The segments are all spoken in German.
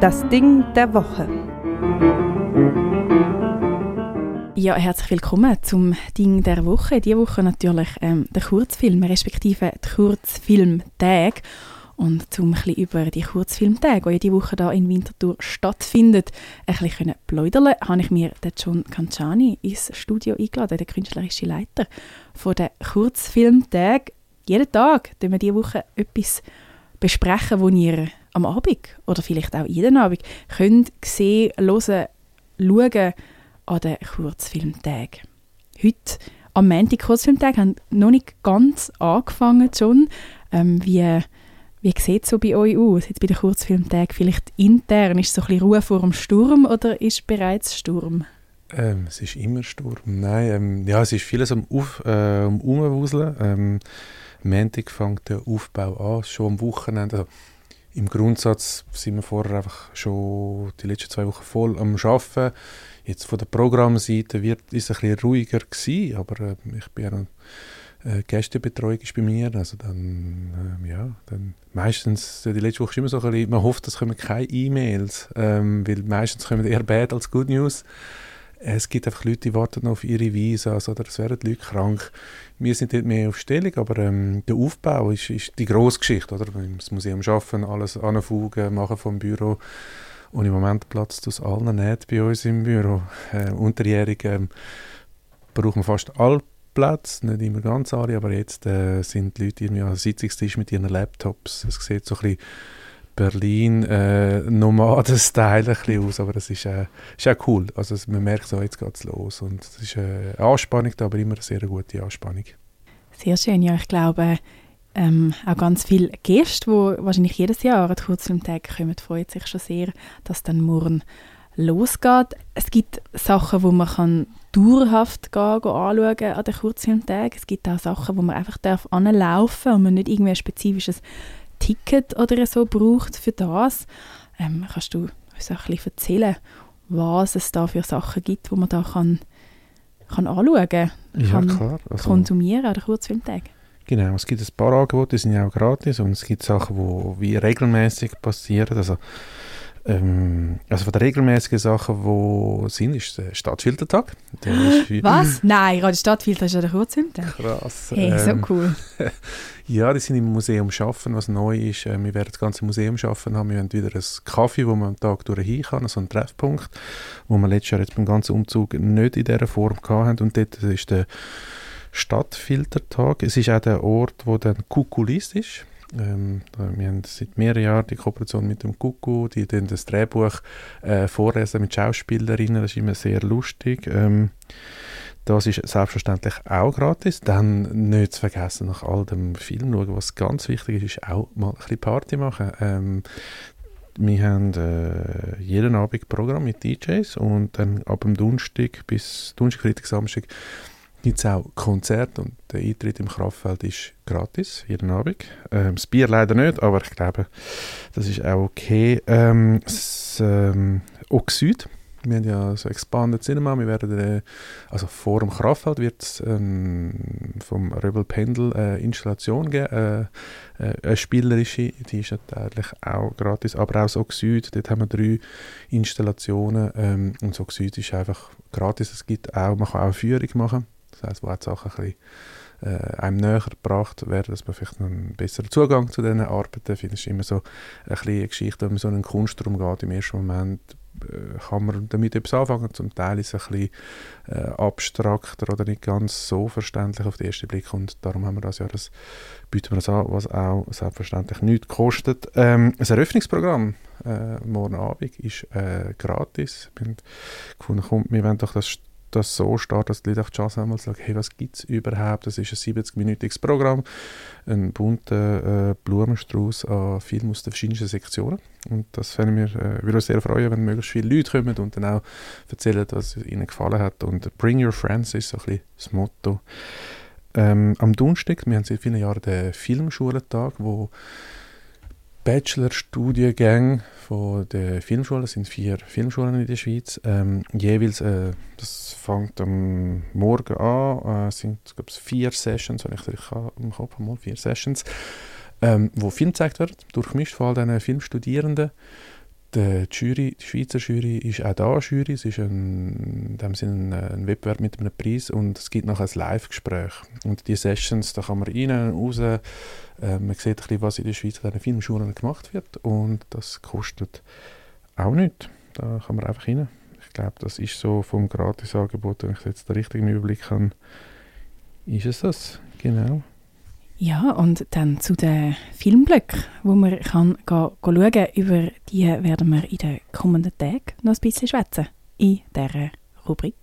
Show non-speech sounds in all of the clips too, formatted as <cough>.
Das Ding der Woche. Ja, herzlich willkommen zum Ding der Woche. Diese Woche natürlich ähm, der Kurzfilm, respektive der Kurzfilmtag. Und um ein über die Kurzfilmtage, die diese Woche hier in Winterthur stattfindet, ein bisschen plaudern habe ich mir den John Canciani ins Studio eingeladen, der künstlerische Leiter von der Kurzfilmtag. Jeden Tag besprechen wir diese Woche etwas besprechen, wo ihr am Abend oder vielleicht auch jeden Abend könnt sehen, hören, schauen an den Kurzfilmtagen. Heute am Montag Kurzfilmtag haben noch nicht ganz angefangen schon. Ähm, wie, wie sieht es so bei euch aus, jetzt bei den Kurzfilmtagen? Vielleicht intern, ist es so ein bisschen Ruhe vor dem Sturm oder ist bereits Sturm? Ähm, es ist immer Sturm. Nein, ähm, ja, es ist vieles am, Auf, äh, am Umwuseln. Ähm, Montag fängt der Aufbau an, schon am Wochenende. Also, Im Grundsatz sind wir vorher einfach schon die letzten zwei Wochen voll am Arbeiten. Jetzt von der Programmseite wird es ein bisschen ruhiger gewesen, aber äh, ich bin ja äh, Gästebetreuung ist bei mir, also dann, äh, ja, dann meistens, die letzte Woche ist immer so ein bisschen, man hofft, es kommen keine E-Mails, ähm, weil meistens kommen eher Bad als Good News. Es gibt einfach Leute, die warten noch auf ihre Visas oder es werden Leute krank. Wir sind dort mehr auf Stellung, aber ähm, der Aufbau ist, ist die grosse Geschichte, oder? Das Museum schaffen, alles anfugen, machen vom Büro. Und im Moment platzt aus allen Nähten bei uns im Büro. Äh, unterjährig ähm, brauchen wir fast alle Plätze, nicht immer ganz alle, aber jetzt äh, sind die Leute irgendwie am Sitzungstisch mit ihren Laptops. Es sieht so ein bisschen Berlin äh, Nomaden-Style ein aus, aber das ist, äh, ist auch cool. Also man merkt so, jetzt geht es los und es ist äh, eine Anspannung, aber immer eine sehr gute Anspannung. Sehr schön, ja, ich glaube ähm, auch ganz viele Gäste, die wahrscheinlich jedes Jahr an Kurzfilmtag kommen, freuen sich schon sehr, dass dann morgen losgeht. Es gibt Sachen, wo man kann dauerhaft gehen, gehen anschauen an den Kurzfilmtagen. Es gibt auch Sachen, wo man einfach darf anlaufen und man nicht irgendwie ein spezifisches Ticket oder so braucht für das. Ähm, kannst du uns auch ein bisschen erzählen, was es da für Sachen gibt, wo man da kann, kann anschauen kann, ja, klar. Also, konsumieren an den Kurzfilmtagen? Genau, es gibt ein paar Angebote, die sind ja auch gratis und es gibt Sachen, die wie regelmäßig passieren. Also ähm, also von den regelmäßigen Sachen, die sind, ist der Stadtfiltertag. Der ist <gasps> Was? Nein, gerade Stadtfilter ist ja der Kurzfilmtag. Krass. Hey, ähm, so cool. <laughs> ja, die sind im Museum schaffen, was neu ist. Äh, wir werden das ganze Museum schaffen haben. Wir haben wieder ein Kaffee, wo man am Tag durch hin kann, so einen Treffpunkt, wo wir letztes Jahr jetzt beim ganzen Umzug nicht in dieser Form hatten. Und dort ist der Stadtfiltertag. Es ist auch der Ort, wo dann Kukulist ist. Ähm, wir haben seit mehreren Jahren die Kooperation mit dem Kuku, die dann das Drehbuch äh, vorlesen mit Schauspielerinnen, das ist immer sehr lustig. Ähm, das ist selbstverständlich auch gratis. Dann nicht zu vergessen, nach all dem Film schauen, was ganz wichtig ist, ist auch mal ein bisschen Party machen. Ähm, wir haben äh, jeden Abend Programm mit DJs und dann ab dem Donnerstag bis Donnerstag, Freitag, Samstag gibt es auch Konzerte und der Eintritt im Kraftfeld ist gratis, jeden Abend. Ähm, das Bier leider nicht, aber ich glaube, das ist auch okay. Ähm, das ähm, Oxyd, wir haben ja so Expanded Cinema, wir werden, äh, also vor dem Kraftfeld wird es ähm, vom Rebel Pendel äh, Installation geben, äh, äh, eine spielerische, die ist natürlich auch gratis, aber auch das Oxyd, dort haben wir drei Installationen. Ähm, und das Oxyd ist einfach gratis, es gibt auch, man kann auch eine Führung machen das heisst, wo auch ein bisschen, äh, einem näher gebracht werden, dass man vielleicht einen besseren Zugang zu diesen Arbeiten findet. Es ist immer so ein eine Geschichte, wenn man so einen Kunstraum geht, im ersten Moment äh, kann man damit etwas anfangen. Zum Teil ist es ein bisschen äh, abstrakter oder nicht ganz so verständlich auf den ersten Blick und darum haben wir das ja, das bieten wir das an, was auch selbstverständlich nichts kostet. Ähm, das Eröffnungsprogramm äh, morgen Abend ist äh, gratis. Wir haben gefunden, komm, wir wollen doch das das so steht, dass die Leute auf die Chance haben, sagen, hey, was gibt es überhaupt? Das ist ein 70-minütiges Programm, ein bunter äh, Blumenstrauß an Filmen aus den verschiedensten Sektionen. Und das fänden wir, äh, würde uns sehr freuen, wenn möglichst viele Leute kommen und dann auch erzählen, was ihnen gefallen hat. Und Bring Your Friends ist so ein bisschen das Motto. Ähm, am Donnerstag, wir haben seit vielen Jahren den Filmschulentag, wo Bachelor-Studiengänge von der Filmschule, es sind vier Filmschulen in der Schweiz, ähm, jeweils, äh, das fängt am Morgen an, äh, sind glaube vier Sessions, wenn ich es im Kopf habe, vier Sessions, ähm, wo Film gezeigt wird, durchmischt von all diesen Filmstudierenden. Die, Jury, die Schweizer Jury ist auch da eine Jury. Es ist ein, in dem Sinne ein Wettbewerb mit einem Preis und es gibt noch ein Live-Gespräch. Und die Sessions, da kann man rein, raus, äh, man sieht ein bisschen, was in der Schweiz an den Filmschulen gemacht wird und das kostet auch nichts. Da kann man einfach rein. Ich glaube, das ist so vom Gratisangebot, wenn ich jetzt den richtigen Überblick habe, ist es das, genau. Ja, und dann zu den Filmblöcken, wo man kann gehen, schauen kann. Über die werden wir in den kommenden Tagen noch ein bisschen schwätzen. In dieser Rubrik.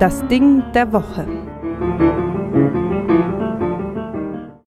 Das Ding der Woche.